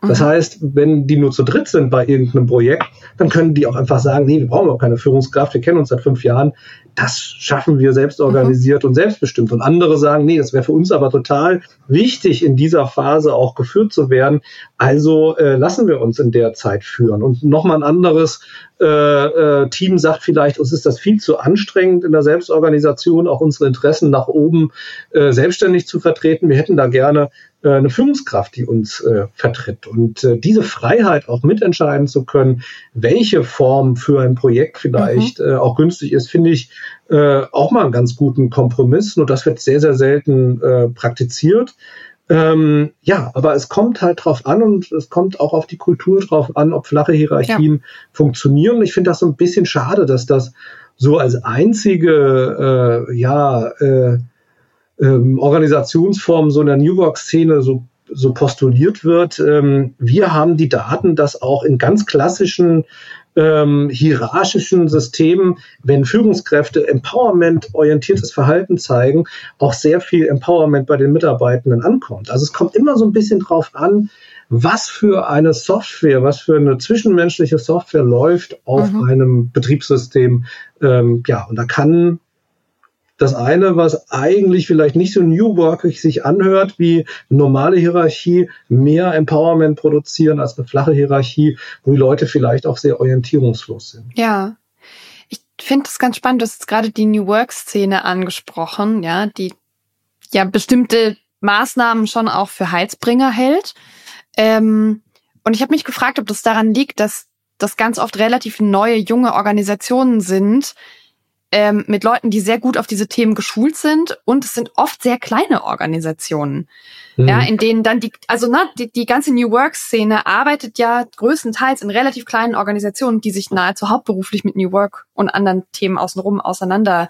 Das mhm. heißt, wenn die nur zu dritt sind bei irgendeinem Projekt, dann können die auch einfach sagen, nee, wir brauchen auch keine Führungskraft, wir kennen uns seit fünf Jahren, das schaffen wir selbst organisiert mhm. und selbstbestimmt. Und andere sagen, nee, das wäre für uns aber total wichtig, in dieser Phase auch geführt zu werden. Also äh, lassen wir uns in der Zeit führen. Und nochmal ein anderes äh, äh, Team sagt vielleicht, uns ist das viel zu anstrengend in der Selbstorganisation, auch unsere Interessen nach oben äh, selbstständig zu vertreten. Wir hätten da gerne eine Führungskraft, die uns äh, vertritt. Und äh, diese Freiheit auch mitentscheiden zu können, welche Form für ein Projekt vielleicht mhm. äh, auch günstig ist, finde ich äh, auch mal einen ganz guten Kompromiss. Nur das wird sehr, sehr selten äh, praktiziert. Ähm, ja, aber es kommt halt drauf an und es kommt auch auf die Kultur drauf an, ob flache Hierarchien ja. funktionieren. Ich finde das so ein bisschen schade, dass das so als einzige äh, ja, äh, ähm, Organisationsform so in der New Work-Szene so, so postuliert wird. Ähm, wir haben die Daten, dass auch in ganz klassischen ähm, hierarchischen Systemen, wenn Führungskräfte Empowerment-orientiertes Verhalten zeigen, auch sehr viel Empowerment bei den Mitarbeitenden ankommt. Also es kommt immer so ein bisschen drauf an, was für eine Software, was für eine zwischenmenschliche Software läuft auf mhm. einem Betriebssystem. Ähm, ja, und da kann das eine, was eigentlich vielleicht nicht so New Workig sich anhört, wie normale Hierarchie, mehr Empowerment produzieren als eine flache Hierarchie, wo die Leute vielleicht auch sehr orientierungslos sind. Ja. Ich finde es ganz spannend, du hast gerade die New Work-Szene angesprochen, ja, die ja bestimmte Maßnahmen schon auch für Heizbringer hält. Ähm, und ich habe mich gefragt, ob das daran liegt, dass das ganz oft relativ neue, junge Organisationen sind, ähm, mit Leuten, die sehr gut auf diese Themen geschult sind und es sind oft sehr kleine Organisationen. Mhm. Ja, in denen dann die, also ne, die, die ganze New Work-Szene arbeitet ja größtenteils in relativ kleinen Organisationen, die sich nahezu hauptberuflich mit New Work und anderen Themen außenrum auseinander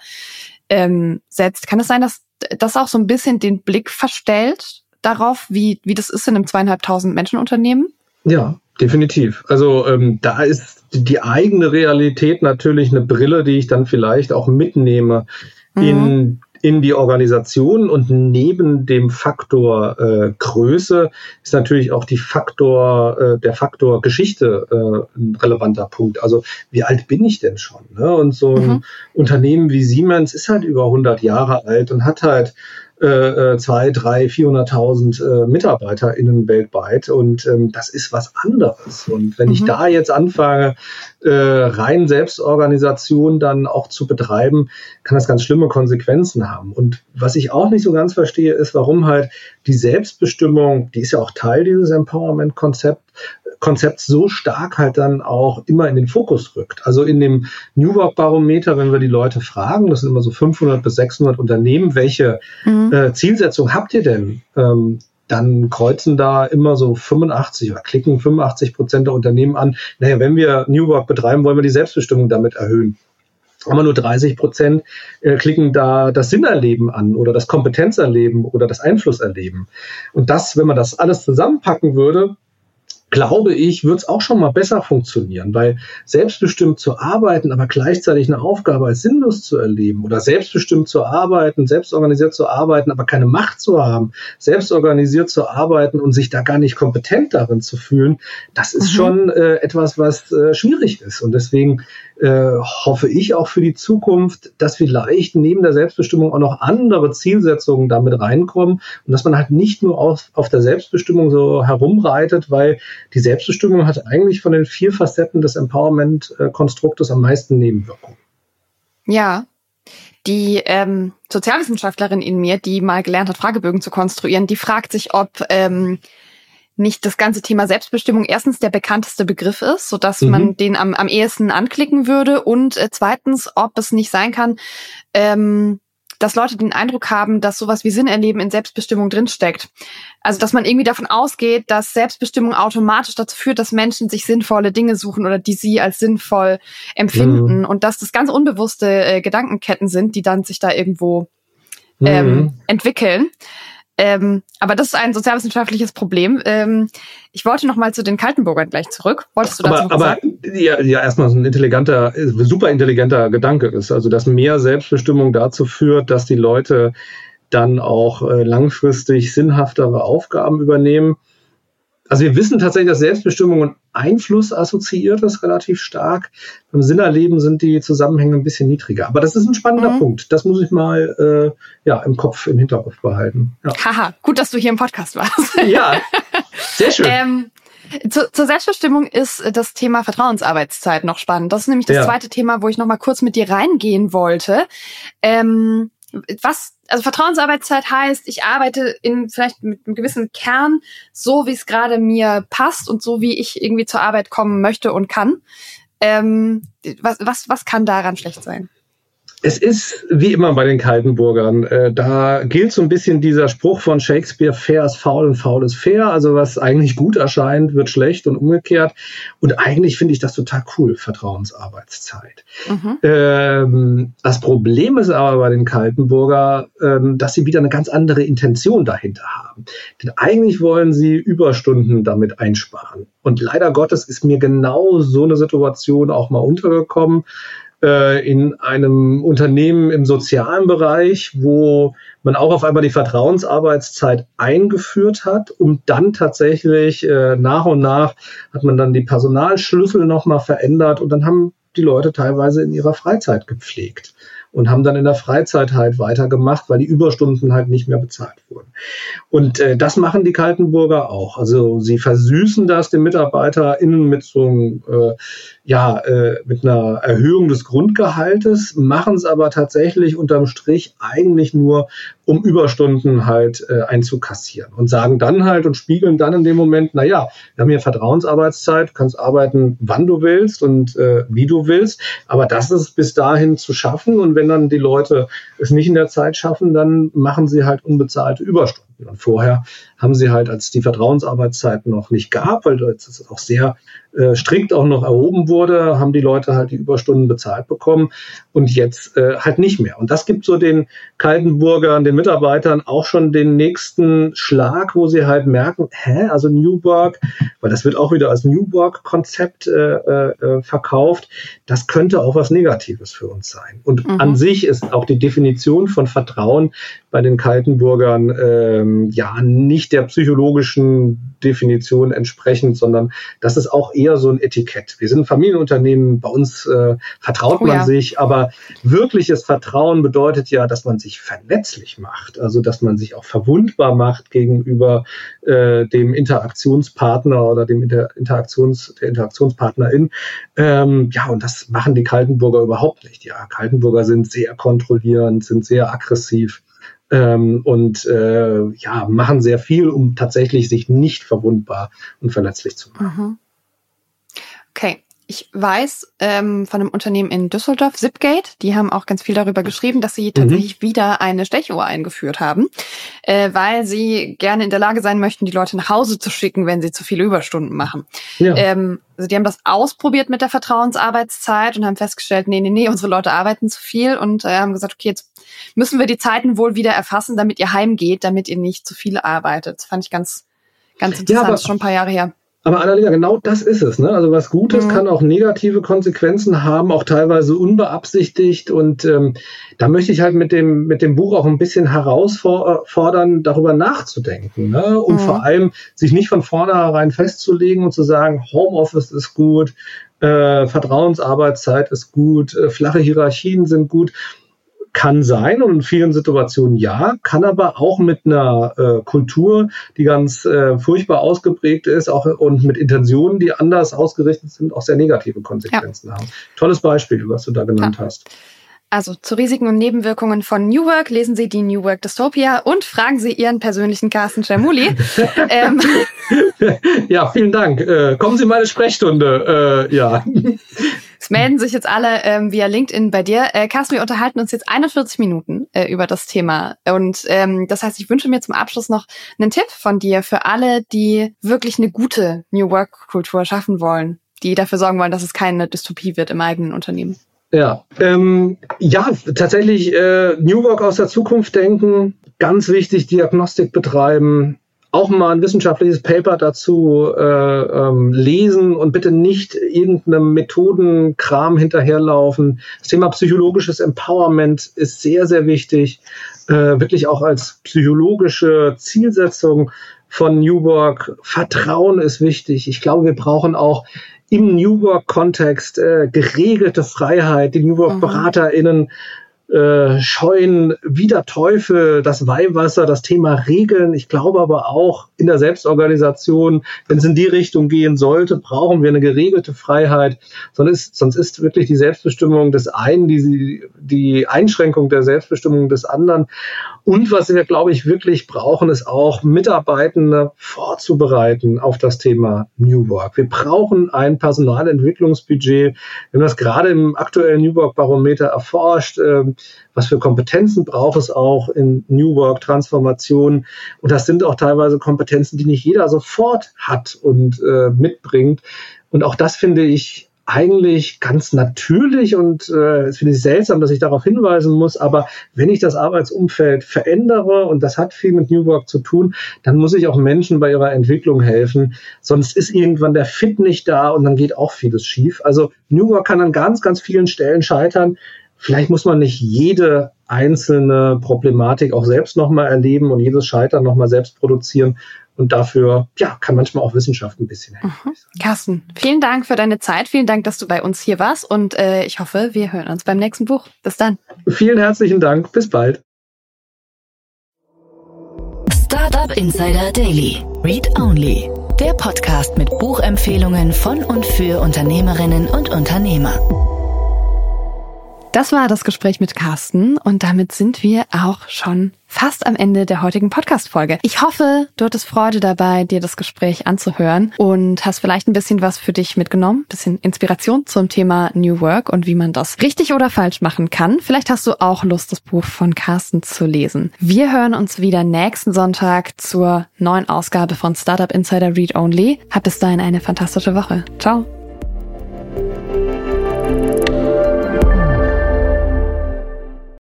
ähm, setzt. Kann es sein, dass das auch so ein bisschen den Blick verstellt darauf, wie, wie das ist in einem zweieinhalbtausend Menschen Unternehmen? Ja, definitiv. Also ähm, da ist die eigene Realität natürlich eine Brille, die ich dann vielleicht auch mitnehme mhm. in in die Organisation und neben dem Faktor äh, Größe ist natürlich auch die Faktor äh, der Faktor Geschichte äh, ein relevanter Punkt. Also wie alt bin ich denn schon? Ne? Und so ein mhm. Unternehmen wie Siemens ist halt über 100 Jahre alt und hat halt äh, äh, zwei, drei, 400.000 äh, MitarbeiterInnen weltweit und ähm, das ist was anderes. Und wenn mhm. ich da jetzt anfange, äh, rein Selbstorganisation dann auch zu betreiben, kann das ganz schlimme Konsequenzen haben. Und was ich auch nicht so ganz verstehe, ist, warum halt die Selbstbestimmung, die ist ja auch Teil dieses Empowerment-Konzept, Konzept so stark halt dann auch immer in den Fokus rückt. Also in dem New Work Barometer, wenn wir die Leute fragen, das sind immer so 500 bis 600 Unternehmen, welche mhm. äh, Zielsetzung habt ihr denn? Ähm, dann kreuzen da immer so 85 oder klicken 85 Prozent der Unternehmen an. Naja, wenn wir New Work betreiben, wollen wir die Selbstbestimmung damit erhöhen. Aber nur 30 Prozent äh, klicken da das Sinnerleben an oder das Kompetenzerleben oder das Einflusserleben. Und das, wenn man das alles zusammenpacken würde, glaube ich, wird es auch schon mal besser funktionieren, weil selbstbestimmt zu arbeiten, aber gleichzeitig eine Aufgabe als sinnlos zu erleben oder selbstbestimmt zu arbeiten, selbstorganisiert zu arbeiten, aber keine Macht zu haben, selbstorganisiert zu arbeiten und sich da gar nicht kompetent darin zu fühlen, das ist mhm. schon äh, etwas, was äh, schwierig ist. Und deswegen äh, hoffe ich auch für die Zukunft, dass vielleicht neben der Selbstbestimmung auch noch andere Zielsetzungen damit reinkommen und dass man halt nicht nur auf, auf der Selbstbestimmung so herumreitet, weil die Selbstbestimmung hat eigentlich von den vier Facetten des Empowerment-Konstruktes am meisten Nebenwirkungen. Ja, die ähm, Sozialwissenschaftlerin in mir, die mal gelernt hat, Fragebögen zu konstruieren, die fragt sich, ob ähm, nicht das ganze Thema Selbstbestimmung erstens der bekannteste Begriff ist, so dass mhm. man den am, am ehesten anklicken würde und äh, zweitens, ob es nicht sein kann, ähm, dass Leute den Eindruck haben, dass sowas wie Sinn erleben in Selbstbestimmung drinsteckt. Also, dass man irgendwie davon ausgeht, dass Selbstbestimmung automatisch dazu führt, dass Menschen sich sinnvolle Dinge suchen oder die sie als sinnvoll empfinden mhm. und dass das ganz unbewusste äh, Gedankenketten sind, die dann sich da irgendwo ähm, mhm. entwickeln. Ähm, aber das ist ein sozialwissenschaftliches Problem. Ähm, ich wollte noch mal zu den Kaltenburgern gleich zurück. Wolltest du dazu aber, aber ja, ja, erstmal so ein intelligenter, super intelligenter Gedanke ist, also dass mehr Selbstbestimmung dazu führt, dass die Leute dann auch äh, langfristig sinnhaftere Aufgaben übernehmen. also wir wissen tatsächlich, dass Selbstbestimmung und Einfluss assoziiert ist relativ stark. Beim Sinnerleben sind die Zusammenhänge ein bisschen niedriger. Aber das ist ein spannender mhm. Punkt. Das muss ich mal äh, ja, im Kopf, im Hinterkopf behalten. Ja. Haha, gut, dass du hier im Podcast warst. ja, (laughs) sehr schön. Ähm, zu, zur Selbstbestimmung ist das Thema Vertrauensarbeitszeit noch spannend. Das ist nämlich das ja. zweite Thema, wo ich noch mal kurz mit dir reingehen wollte. Ähm, was, also Vertrauensarbeitszeit heißt, ich arbeite in vielleicht mit einem gewissen Kern, so wie es gerade mir passt und so wie ich irgendwie zur Arbeit kommen möchte und kann. Ähm, was, was, was kann daran schlecht sein? Es ist wie immer bei den Kaltenburgern. Äh, da gilt so ein bisschen dieser Spruch von Shakespeare, fair ist faul und faul ist fair. Also was eigentlich gut erscheint, wird schlecht und umgekehrt. Und eigentlich finde ich das total cool, Vertrauensarbeitszeit. Mhm. Ähm, das Problem ist aber bei den Kaltenburger, ähm, dass sie wieder eine ganz andere Intention dahinter haben. Denn eigentlich wollen sie Überstunden damit einsparen. Und leider Gottes ist mir genau so eine Situation auch mal untergekommen äh, in einem Unternehmen im sozialen Bereich, wo man auch auf einmal die Vertrauensarbeitszeit eingeführt hat, um dann tatsächlich äh, nach und nach hat man dann die Personalschlüssel nochmal verändert und dann haben die Leute teilweise in ihrer Freizeit gepflegt und haben dann in der Freizeit halt weitergemacht, weil die Überstunden halt nicht mehr bezahlt wurden. Und äh, das machen die Kaltenburger auch. Also sie versüßen das den MitarbeiterInnen mit so einem, äh, ja, äh, mit einer Erhöhung des Grundgehaltes, machen es aber tatsächlich unterm Strich eigentlich nur, um Überstunden halt äh, einzukassieren. Und sagen dann halt und spiegeln dann in dem Moment, na ja, wir haben hier Vertrauensarbeitszeit, du kannst arbeiten, wann du willst und äh, wie du willst, aber das ist bis dahin zu schaffen. Und wenn dann die Leute es nicht in der Zeit schaffen, dann machen sie halt unbezahlte Überstunden. Und vorher haben sie halt, als die Vertrauensarbeitszeit noch nicht gab, weil das auch sehr äh, strikt auch noch erhoben wurde, haben die Leute halt die Überstunden bezahlt bekommen und jetzt äh, halt nicht mehr. Und das gibt so den Kaltenburgern, den Mitarbeitern auch schon den nächsten Schlag, wo sie halt merken, hä, also New Work, weil das wird auch wieder als New Work-Konzept äh, äh, verkauft, das könnte auch was Negatives für uns sein. Und mhm. an sich ist auch die Definition von Vertrauen bei den Kaltenburgern ähm, ja nicht der psychologischen Definition entsprechend, sondern das ist auch eher so ein Etikett. Wir sind ein Familienunternehmen, bei uns äh, vertraut oh, man ja. sich, aber wirkliches Vertrauen bedeutet ja, dass man sich vernetzlich macht, also dass man sich auch verwundbar macht gegenüber äh, dem Interaktionspartner oder dem Inter Interaktions der Interaktionspartnerin. Ähm, ja, und das machen die Kaltenburger überhaupt nicht. Ja, Kaltenburger sind sehr kontrollierend, sind sehr aggressiv ähm, und äh, ja, machen sehr viel, um tatsächlich sich nicht verwundbar und verletzlich zu machen. Mhm. Okay. Ich weiß ähm, von einem Unternehmen in Düsseldorf, Zipgate, die haben auch ganz viel darüber geschrieben, dass sie tatsächlich mhm. wieder eine Stechuhr eingeführt haben, äh, weil sie gerne in der Lage sein möchten, die Leute nach Hause zu schicken, wenn sie zu viele Überstunden machen. Ja. Ähm, also die haben das ausprobiert mit der Vertrauensarbeitszeit und haben festgestellt, nee, nee, nee, unsere Leute arbeiten zu viel und äh, haben gesagt, okay, jetzt müssen wir die Zeiten wohl wieder erfassen, damit ihr heimgeht, damit ihr nicht zu viel arbeitet. Das fand ich ganz, ganz interessant, ja, schon ein paar Jahre her. Aber Annalena, genau das ist es. Ne? Also was Gutes mhm. kann auch negative Konsequenzen haben, auch teilweise unbeabsichtigt. Und ähm, da möchte ich halt mit dem, mit dem Buch auch ein bisschen herausfordern, darüber nachzudenken. Ne? Und mhm. vor allem sich nicht von vornherein festzulegen und zu sagen, Homeoffice ist gut, äh, Vertrauensarbeitszeit ist gut, äh, flache Hierarchien sind gut kann sein und in vielen Situationen ja, kann aber auch mit einer äh, Kultur, die ganz äh, furchtbar ausgeprägt ist, auch und mit Intentionen, die anders ausgerichtet sind, auch sehr negative Konsequenzen ja. haben. Tolles Beispiel, was du da genannt ja. hast. Also zu Risiken und Nebenwirkungen von New Work lesen Sie die New Work Dystopia und fragen Sie Ihren persönlichen Carsten Schermuli. (laughs) ähm. Ja, vielen Dank. Äh, kommen Sie in meine Sprechstunde. Äh, ja. Es melden sich jetzt alle ähm, via LinkedIn bei dir. Äh, Carsten, wir unterhalten uns jetzt 41 Minuten äh, über das Thema. Und ähm, das heißt, ich wünsche mir zum Abschluss noch einen Tipp von dir für alle, die wirklich eine gute New Work-Kultur schaffen wollen, die dafür sorgen wollen, dass es keine Dystopie wird im eigenen Unternehmen. Ja, ähm, ja, tatsächlich äh, New Work aus der Zukunft denken, ganz wichtig, Diagnostik betreiben, auch mal ein wissenschaftliches Paper dazu äh, ähm, lesen und bitte nicht irgendeinem Methodenkram hinterherlaufen. Das Thema psychologisches Empowerment ist sehr, sehr wichtig, äh, wirklich auch als psychologische Zielsetzung von New Work. Vertrauen ist wichtig. Ich glaube, wir brauchen auch im New Work-Kontext äh, geregelte Freiheit. Die New Work-BeraterInnen äh, scheuen wieder Teufel das Weihwasser, das Thema Regeln. Ich glaube aber auch in der Selbstorganisation, wenn es in die Richtung gehen sollte, brauchen wir eine geregelte Freiheit. Sonst ist, sonst ist wirklich die Selbstbestimmung des einen die, die Einschränkung der Selbstbestimmung des anderen. Und was wir, glaube ich, wirklich brauchen, ist auch Mitarbeitende vorzubereiten auf das Thema New Work. Wir brauchen ein Personalentwicklungsbudget. Wir haben das gerade im aktuellen New Work Barometer erforscht. Äh, was für Kompetenzen braucht es auch in New Work Transformation. Und das sind auch teilweise Kompetenzen, die nicht jeder sofort hat und äh, mitbringt. Und auch das finde ich eigentlich ganz natürlich und äh, es finde ich seltsam, dass ich darauf hinweisen muss, aber wenn ich das Arbeitsumfeld verändere und das hat viel mit New Work zu tun, dann muss ich auch Menschen bei ihrer Entwicklung helfen, sonst ist irgendwann der Fit nicht da und dann geht auch vieles schief. Also New Work kann an ganz, ganz vielen Stellen scheitern. Vielleicht muss man nicht jede einzelne Problematik auch selbst nochmal erleben und jedes Scheitern nochmal selbst produzieren. Und dafür, ja, kann manchmal auch Wissenschaft ein bisschen helfen. Mhm. Carsten, vielen Dank für deine Zeit. Vielen Dank, dass du bei uns hier warst. Und äh, ich hoffe, wir hören uns beim nächsten Buch. Bis dann. Vielen herzlichen Dank. Bis bald. Startup Insider Daily. Read Only. Der Podcast mit Buchempfehlungen von und für Unternehmerinnen und Unternehmer. Das war das Gespräch mit Carsten und damit sind wir auch schon fast am Ende der heutigen Podcast-Folge. Ich hoffe, du hattest Freude dabei, dir das Gespräch anzuhören und hast vielleicht ein bisschen was für dich mitgenommen, bisschen Inspiration zum Thema New Work und wie man das richtig oder falsch machen kann. Vielleicht hast du auch Lust, das Buch von Carsten zu lesen. Wir hören uns wieder nächsten Sonntag zur neuen Ausgabe von Startup Insider Read Only. Hab bis dahin eine fantastische Woche. Ciao.